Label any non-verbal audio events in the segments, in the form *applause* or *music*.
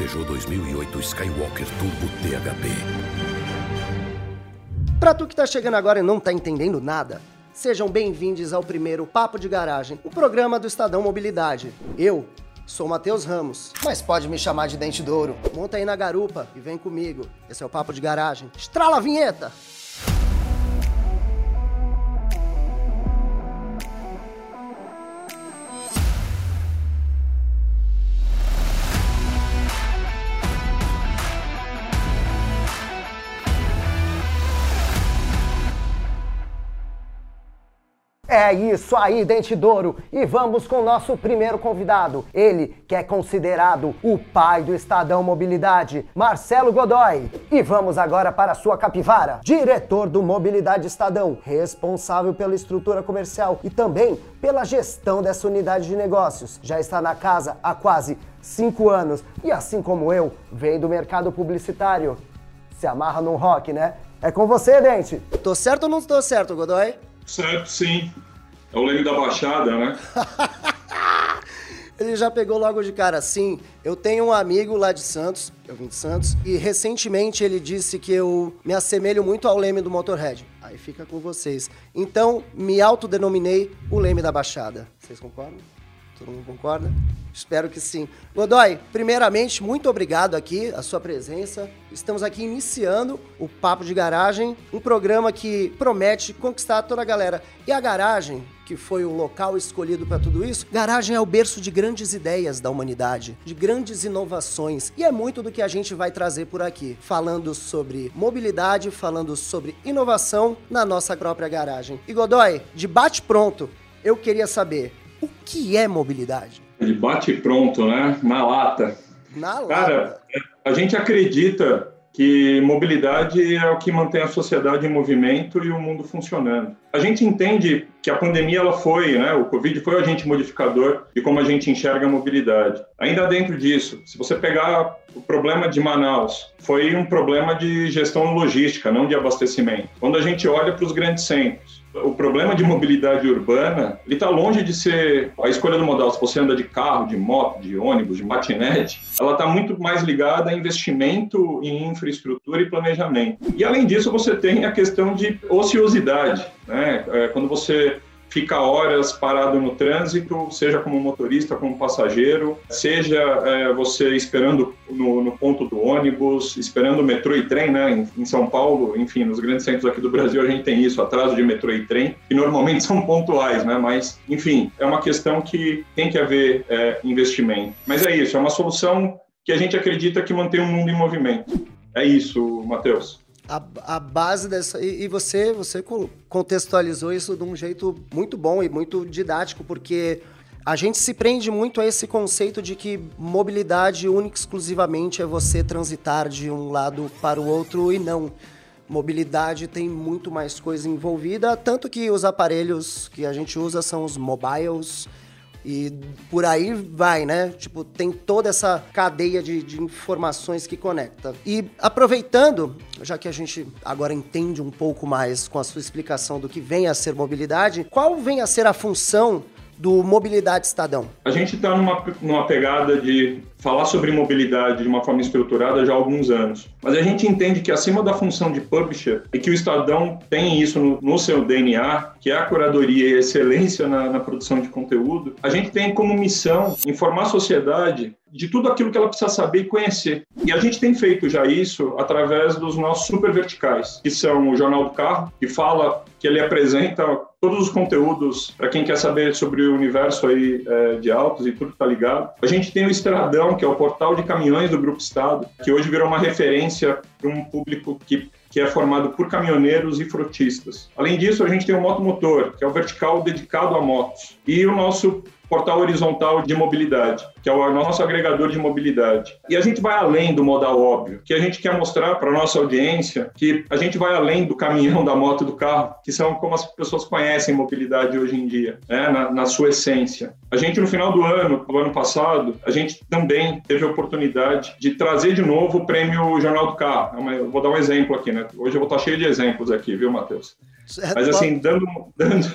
Peugeot 2008 Skywalker Turbo THP. Pra tu que tá chegando agora e não tá entendendo nada, sejam bem-vindos ao primeiro Papo de Garagem, o programa do Estadão Mobilidade. Eu sou Matheus Ramos, mas pode me chamar de Dente Douro. Monta aí na garupa e vem comigo. Esse é o Papo de Garagem. Estrala a vinheta! É isso aí, Dente Douro. E vamos com o nosso primeiro convidado. Ele que é considerado o pai do Estadão Mobilidade, Marcelo Godoy. E vamos agora para a sua capivara, diretor do Mobilidade Estadão, responsável pela estrutura comercial e também pela gestão dessa unidade de negócios. Já está na casa há quase cinco anos e, assim como eu, vem do mercado publicitário. Se amarra num rock, né? É com você, Dente. Tô certo ou não tô certo, Godoy? Certo, sim. É o Leme da Baixada, né? *laughs* Ele já pegou logo de cara assim. Eu tenho um amigo lá de Santos, eu vim de Santos, e recentemente ele disse que eu me assemelho muito ao Leme do Motorhead. Aí fica com vocês. Então, me autodenominei o Leme da Baixada. Vocês concordam? Todo mundo concorda? Espero que sim. Godoy, primeiramente, muito obrigado aqui, a sua presença. Estamos aqui iniciando o Papo de Garagem, um programa que promete conquistar toda a galera. E a garagem, que foi o local escolhido para tudo isso, garagem é o berço de grandes ideias da humanidade, de grandes inovações. E é muito do que a gente vai trazer por aqui, falando sobre mobilidade, falando sobre inovação na nossa própria garagem. E Godoy, de bate pronto, eu queria saber o que é mobilidade? De bate pronto, né? Na lata. Na lata. Cara, a gente acredita que mobilidade é o que mantém a sociedade em movimento e o mundo funcionando. A gente entende que a pandemia ela foi, né, o Covid foi o agente modificador de como a gente enxerga a mobilidade. Ainda dentro disso, se você pegar o problema de Manaus, foi um problema de gestão logística, não de abastecimento. Quando a gente olha para os grandes centros, o problema de mobilidade urbana, ele está longe de ser a escolha do modal. Se você anda de carro, de moto, de ônibus, de matinete, ela está muito mais ligada a investimento em infraestrutura e planejamento. E além disso, você tem a questão de ociosidade, né? É, quando você fica horas parado no trânsito, seja como motorista, como passageiro, seja é, você esperando no, no, ponto do ônibus, esperando metrô e trem, né? Em, em, São Paulo, enfim, nos grandes centros aqui do Brasil a gente tem isso, atraso de metrô e trem, que normalmente *laughs* são pontuais, né? Mas, enfim, é uma questão que tem que haver é, investimento. Mas é isso, é uma solução que a gente acredita que mantém o mundo em movimento. É isso, Matheus a, a base dessa. E, e, você, você contextualizou isso de um jeito muito bom e muito didático, porque a gente se prende muito a esse conceito de que mobilidade única exclusivamente é você transitar de um lado para o outro e não. Mobilidade tem muito mais coisa envolvida, tanto que os aparelhos que a gente usa são os mobiles, e por aí vai, né? Tipo, tem toda essa cadeia de, de, informações que conecta. E aproveitando, já que a gente agora entende um pouco mais com a sua explicação do que vem a ser mobilidade, qual vem a ser a função do Mobilidade Estadão? A gente está numa, numa pegada de falar sobre mobilidade de uma forma estruturada já há alguns anos. Mas a gente entende que acima da função de publisher, e que o Estadão tem isso no, no seu DNA, que é a curadoria e a excelência na, na produção de conteúdo, a gente tem como missão informar a sociedade de tudo aquilo que ela precisa saber e conhecer. E a gente tem feito já isso através dos nossos super verticais, que são o Jornal do Carro, que fala, que ele apresenta todos os conteúdos para quem quer saber sobre o universo aí é, de autos e tudo que está ligado. A gente tem o Estradão, que é o portal de caminhões do Grupo Estado, que hoje virou uma referência para um público que que é formado por caminhoneiros e frotistas. Além disso, a gente tem o Moto Motor, que é o vertical dedicado a motos. E o nosso portal horizontal de mobilidade, que é o nosso agregador de mobilidade. E a gente vai além do modal óbvio, que a gente quer mostrar para a nossa audiência que a gente vai além do caminhão, da moto, do carro, que são como as pessoas conhecem mobilidade hoje em dia, né? na, na sua essência. A gente, no final do ano, do ano passado, a gente também teve a oportunidade de trazer de novo o prêmio Jornal do Carro. É eu vou dar um exemplo aqui, né? Hoje eu vou estar cheio de exemplos aqui, viu, Matheus? Mas assim, dando, *laughs* dando,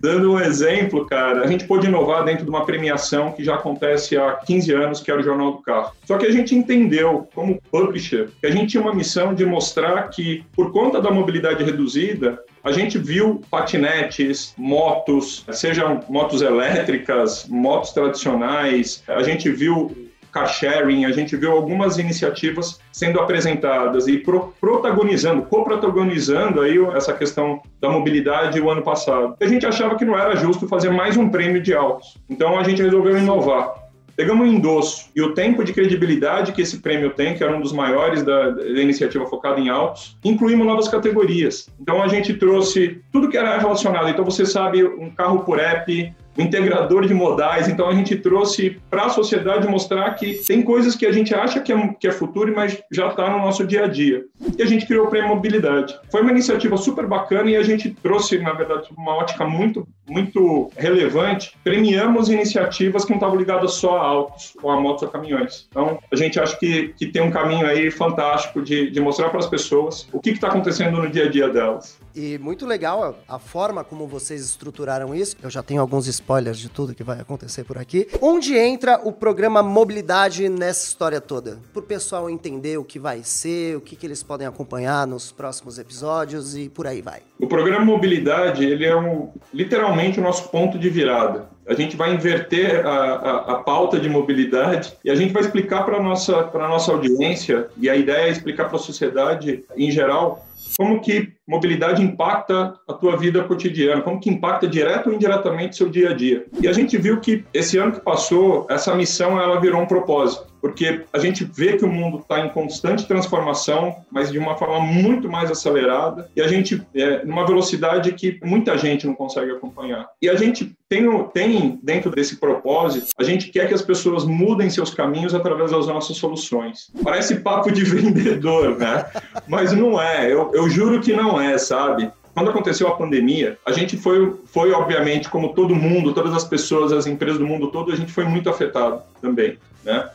Dando um exemplo, cara, a gente pôde inovar dentro de uma premiação que já acontece há 15 anos, que era o Jornal do Carro. Só que a gente entendeu, como publisher, que a gente tinha uma missão de mostrar que, por conta da mobilidade reduzida, a gente viu patinetes, motos, sejam motos elétricas, motos tradicionais, a gente viu car sharing, a gente viu algumas iniciativas sendo apresentadas e pro, protagonizando, co-protagonizando aí essa questão da mobilidade o ano passado. A gente achava que não era justo fazer mais um prêmio de autos. Então a gente resolveu inovar. Pegamos o endosso e o tempo de credibilidade que esse prêmio tem, que era um dos maiores da, da, iniciativa focada em autos, incluímos novas categorias. Então a gente trouxe tudo que era relacionado. Então você sabe, um carro por app, integrador de modais. Então a gente trouxe para a sociedade mostrar que tem coisas que a gente acha que é, que é futuro, mas já está no nosso dia a dia. E a gente criou o Prêmio Mobilidade. Foi uma iniciativa super bacana e a gente trouxe, na verdade, uma ótica muito, muito relevante. Premiamos iniciativas que não estavam ligadas só a autos, ou a motos ou caminhões. Então a gente acha que, que tem um caminho aí fantástico de, de mostrar para as pessoas o que está acontecendo no dia a dia delas. E muito legal a forma como vocês estruturaram isso. Eu já tenho alguns spoilers de tudo que vai acontecer por aqui. Onde entra o programa Mobilidade nessa história toda? Para o pessoal entender o que vai ser, o que, que eles podem acompanhar nos próximos episódios e por aí vai. O programa Mobilidade, ele é um, literalmente o nosso ponto de virada. A gente vai inverter a, a, a pauta de mobilidade e a gente vai explicar para a nossa, nossa audiência, e a ideia é explicar para a sociedade em geral, como que mobilidade impacta a tua vida cotidiana, como que impacta direto ou indiretamente seu dia a dia. E a gente viu que esse ano que passou, essa missão ela virou um propósito, porque a gente vê que o mundo está em constante transformação, mas de uma forma muito mais acelerada, e a gente é numa velocidade que muita gente não consegue acompanhar. E a gente tem, tem dentro desse propósito, a gente quer que as pessoas mudem seus caminhos através das nossas soluções. Parece papo de *laughs* vendedor, né? Mas não é. Eu, eu juro que não é, sabe? Quando aconteceu a pandemia, a gente foi, foi, obviamente, como todo mundo, todas as pessoas, as empresas do mundo todo, a gente foi muito afetado também né?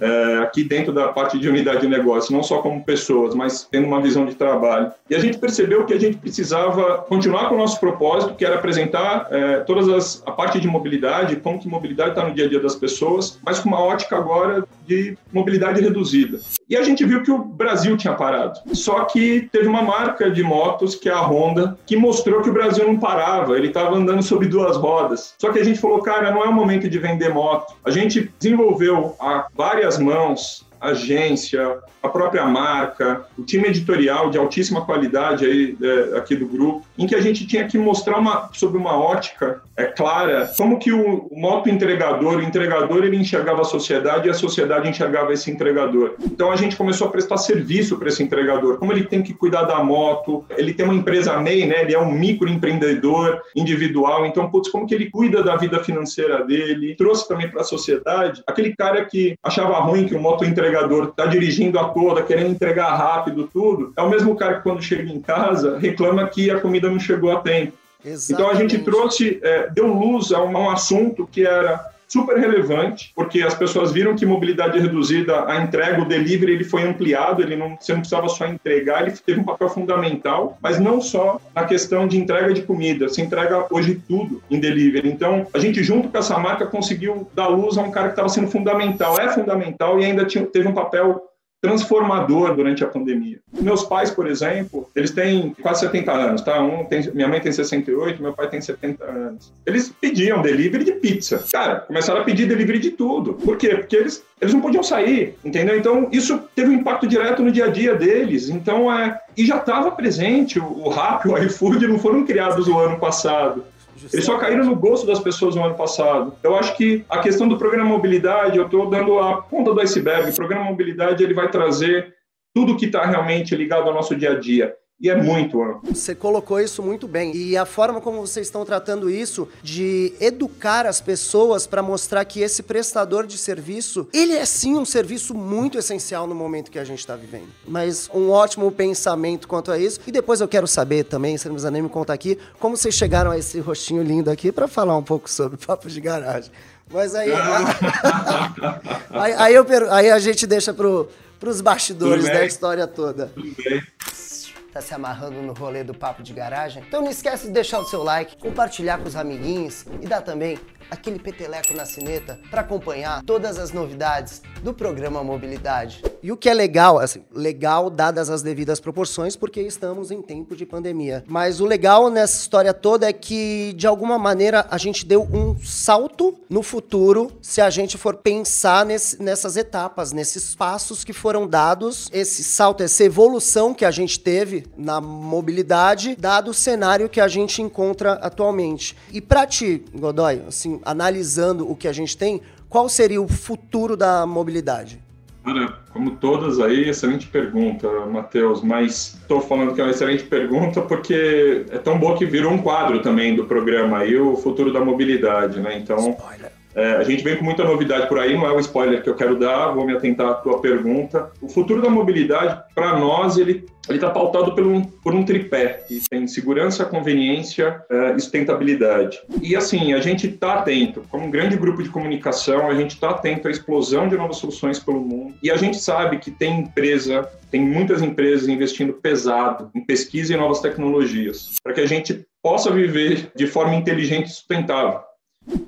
É, aqui dentro da parte de unidade de negócio, não só como pessoas, mas tendo uma visão de trabalho. E a gente percebeu que a gente precisava continuar com o nosso propósito, que era apresentar é, todas as a parte de mobilidade, como que mobilidade está no dia a dia das pessoas, mas com uma ótica agora de mobilidade reduzida. E a gente viu que o Brasil tinha parado. Só que teve uma marca de motos, que é a Honda, que mostrou que o Brasil não parava, ele estava andando sobre duas rodas. Só que a gente falou, cara, não é o momento de vender moto. A gente desenvolveu a várias mãos agência, a própria marca, o time editorial de altíssima qualidade aí, é, aqui do grupo, em que a gente tinha que mostrar uma, sobre uma ótica é, clara como que o, o moto entregador, o entregador ele enxergava a sociedade e a sociedade enxergava esse entregador. Então a gente começou a prestar serviço para esse entregador, como ele tem que cuidar da moto, ele tem uma empresa MEI, né, ele é um microempreendedor individual, então, putz, como que ele cuida da vida financeira dele, trouxe também para a sociedade aquele cara que achava ruim que o moto entregador entregador está dirigindo a toda, querendo entregar rápido tudo, é o mesmo cara que quando chega em casa reclama que a comida não chegou a tempo. Exatamente. Então a gente trouxe, é, deu luz a um, a um assunto que era super relevante, porque as pessoas viram que mobilidade reduzida, a entrega, o delivery, ele foi ampliado, ele não, você não precisava só entregar, ele teve um papel fundamental, mas não só na questão de entrega de comida, se entrega hoje tudo em delivery. Então, a gente junto com essa marca conseguiu dar luz a um cara que estava sendo fundamental, é fundamental e ainda tinha, teve um papel transformador durante a pandemia. Meus pais, por exemplo, eles têm quase 70 anos, tá? Um tem, minha mãe tem 68, meu pai tem 70 anos. Eles pediam delivery de pizza. Cara, começaram a pedir delivery de tudo. Por quê? Porque eles, eles não podiam sair, entendeu? Então, isso teve um impacto direto no dia a dia deles. Então, é... E já estava presente, o, o Rappi, o iFood não foram criados no ano passado. Eles só caíram no gosto das pessoas no ano passado. Eu acho que a questão do programa mobilidade, eu estou dando a ponta do iceberg. O programa mobilidade ele vai trazer tudo que está realmente ligado ao nosso dia a dia e é muito amplo. Você colocou isso muito bem. E a forma como vocês estão tratando isso de educar as pessoas para mostrar que esse prestador de serviço, ele é sim um serviço muito essencial no momento que a gente está vivendo. Mas um ótimo pensamento quanto a isso. E depois eu quero saber também, você não precisa nem me contar aqui, como vocês chegaram a esse rostinho lindo aqui para falar um pouco sobre *laughs* papo de garagem. Mas aí, *laughs* aí, aí, eu, aí a gente deixa para os bastidores da história toda. Tudo bem. Tá se amarrando no rolê do papo de garagem? Então não esquece de deixar o seu like, compartilhar com os amiguinhos e dar também aquele peteleco na sineta para acompanhar todas as novidades do programa Mobilidade. E o que é legal, assim, legal dadas as devidas proporções, porque estamos em tempo de pandemia. Mas o legal nessa história toda é que, de alguma maneira, a gente deu um salto no futuro se a gente for pensar nesse, nessas etapas, nesses passos que foram dados, esse salto, essa evolução que a gente teve na mobilidade, dado o cenário que a gente encontra atualmente. E para ti, Godoy, assim, analisando o que a gente tem, qual seria o futuro da mobilidade? Cara, como todas aí, excelente pergunta, Matheus, mas estou falando que é uma excelente pergunta porque é tão boa que virou um quadro também do programa aí, o futuro da mobilidade, né? Então, é, a gente vem com muita novidade por aí, não é o spoiler que eu quero dar, vou me atentar à tua pergunta. O futuro da mobilidade, para nós, ele está pautado por um, por um tripé, que tem segurança, conveniência é, e sustentabilidade. E assim, a gente está atento, como um grande grupo de comunicação, a gente está atento à explosão de novas soluções pelo mundo. E a gente sabe que tem empresa, tem muitas empresas investindo pesado em pesquisa e novas tecnologias, para que a gente possa viver de forma inteligente e sustentável.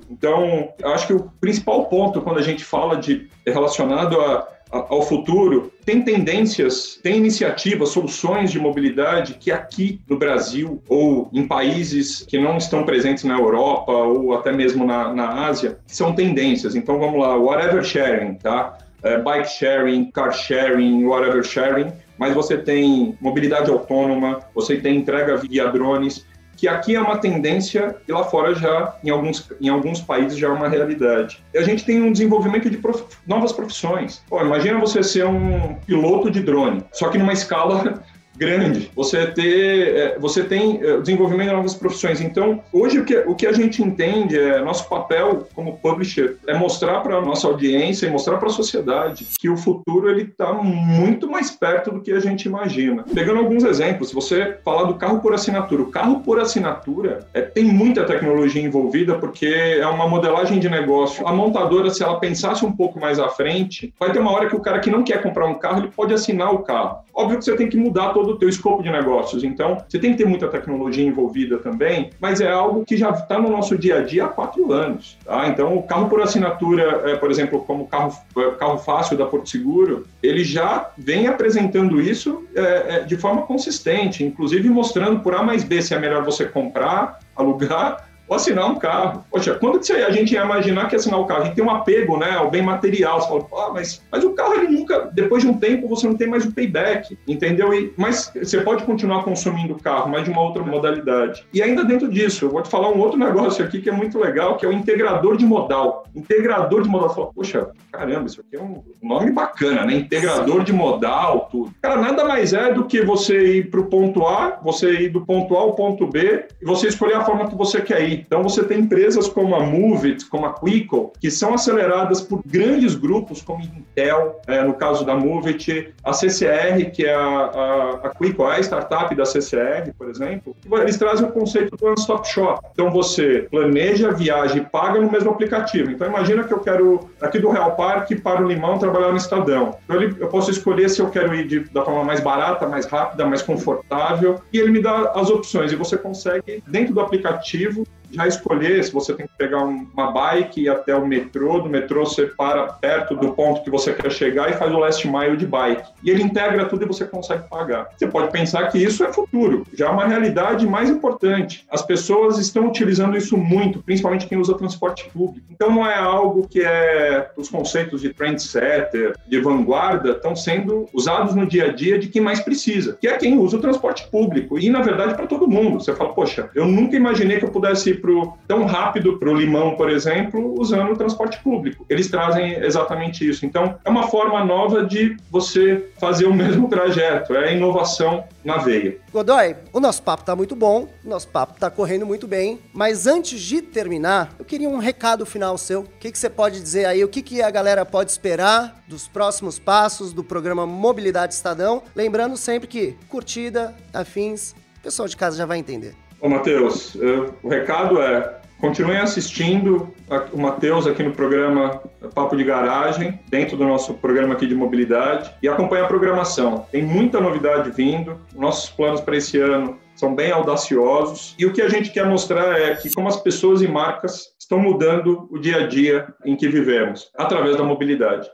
Então, acho que o principal ponto quando a gente fala de relacionado a, a, ao futuro, tem tendências, tem iniciativas, soluções de mobilidade que aqui no Brasil ou em países que não estão presentes na Europa ou até mesmo na, na Ásia, são tendências. Então, vamos lá, whatever sharing, tá? É, bike sharing, car sharing, whatever sharing, mas você tem mobilidade autônoma, você tem entrega via drones, que aqui é uma tendência e lá fora já, em alguns, em alguns países, já é uma realidade. E a gente tem um desenvolvimento de prof... novas profissões. Pô, imagina você ser um piloto de drone, só que numa escala grande, você ter, é, você tem é, desenvolvimento de novas profissões. Então, hoje o que, o que a gente entende é nosso papel como publisher é mostrar para a nossa audiência e mostrar para a sociedade que o futuro ele está muito mais perto do que a gente imagina. Pegando alguns exemplos, você falar do carro por assinatura, o carro por assinatura é, tem muita tecnologia envolvida porque é uma modelagem de negócio. A montadora, se ela pensasse um pouco mais à frente, vai ter uma hora que o cara que não quer comprar um carro, ele pode assinar o carro. Óbvio que você tem que mudar todo o teu escopo de negócios. Então, você tem que ter muita tecnologia envolvida também, mas é algo que já está no nosso dia a dia há quatro anos. Tá? Então, o carro por assinatura, é, por exemplo, como o carro, é, carro fácil da Porto Seguro, ele já vem apresentando isso é, é, de forma consistente, inclusive mostrando por A mais B se é melhor você comprar, alugar ou assinar um carro. Poxa, quando que a gente ia imaginar que assinar o um carro? A gente tem um apego, né, ao bem material. Você fala, ah, mas, mas o carro, ele nunca, depois de um tempo, você não tem mais o payback, entendeu? E, mas você pode continuar consumindo o carro, mas de uma outra modalidade. E ainda dentro disso, eu vou te falar um outro negócio aqui que é muito legal, que é o integrador de modal. Integrador de modal. Você fala, poxa, caramba, isso aqui é um nome bacana, né? Integrador de modal, tudo. Cara, nada mais é do que você ir para o ponto A, você ir do ponto A ao ponto B, e você escolher a forma que você quer ir. Então você tem empresas como a Movit, como a Quico, que são aceleradas por grandes grupos como Intel, é, no caso da Movit, a CCR, que é a, a, a Quico, a startup da CCR, por exemplo, eles trazem o conceito do one-stop shop. Então você planeja, viaja e paga no mesmo aplicativo. Então imagina que eu quero, aqui do Real Parque para o Limão, trabalhar no Estadão. Então eu posso escolher se eu quero ir de, da forma mais barata, mais rápida, mais confortável, e ele me dá as opções. E você consegue, dentro do aplicativo, já escolher se você tem que pegar uma bike e até o metrô, do metrô você para perto do ponto que você quer chegar e faz o last mile de bike. E ele integra tudo e você consegue pagar. Você pode pensar que isso é futuro, já é uma realidade mais importante. As pessoas estão utilizando isso muito, principalmente quem usa transporte público. Então não é algo que é os conceitos de trendsetter, de vanguarda, estão sendo usados no dia a dia de quem mais precisa, que é quem usa o transporte público. E na verdade para todo mundo. Você fala, poxa, eu nunca imaginei que eu pudesse pro, tão rápido para o Limão, por exemplo, usando o transporte público. Eles trazem exatamente isso. Então, é uma forma nova de você fazer o *laughs* mesmo trajeto, é inovação na veia. Godoy, o nosso papo está muito bom, o nosso papo está correndo muito bem, mas antes de terminar, eu queria um recado final seu. O que, que você pode dizer aí? O que, que a galera pode esperar dos próximos passos do programa Mobilidade Estadão? Lembrando sempre que curtida, afins, o pessoal de casa já vai entender. Ô, Matheus, o recado é Continuem assistindo o Matheus aqui no programa Papo de Garagem, dentro do nosso programa aqui de mobilidade, e acompanhe a programação. Tem muita novidade vindo. Nossos planos para esse ano são bem audaciosos. E o que a gente quer mostrar é que como as pessoas e marcas estão mudando o dia a dia em que vivemos, através da mobilidade.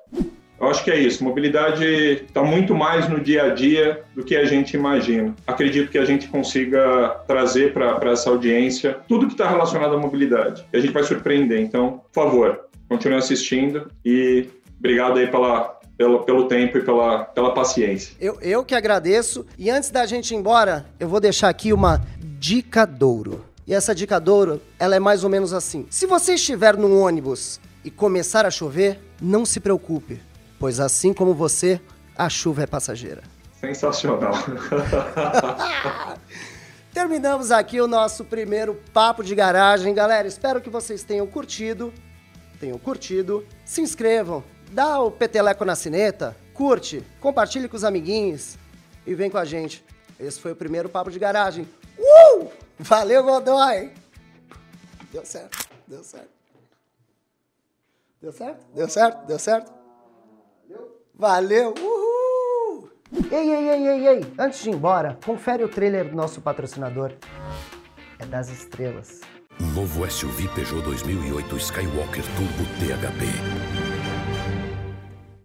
Eu acho que é isso. Mobilidade está muito mais no dia a dia do que a gente imagina. Acredito que a gente consiga trazer para essa audiência tudo que está relacionado à mobilidade. E a gente vai surpreender. Então, por favor, continue assistindo e obrigado aí pela, pelo, pelo tempo e pela, pela paciência. Eu, eu que agradeço. E antes da gente ir embora, eu vou deixar aqui uma dica douro. E essa dica douro, ela é mais ou menos assim. Se você estiver num ônibus e começar a chover, não se preocupe pois assim como você, a chuva é passageira. Sensacional. *laughs* Terminamos aqui o nosso primeiro papo de garagem, galera. Espero que vocês tenham curtido. Tenham curtido. Se inscrevam, dá o peteleco na sineta, curte, compartilhe com os amiguinhos e vem com a gente. Esse foi o primeiro papo de garagem. Uh! Valeu, Godoy! Deu certo, deu certo. Deu certo? Deu certo? Deu certo? Valeu! Uhul! Ei, ei, ei, ei, ei! Antes de ir embora, confere o trailer do nosso patrocinador. É das estrelas. Novo SUV Peugeot 2008 Skywalker Turbo THP.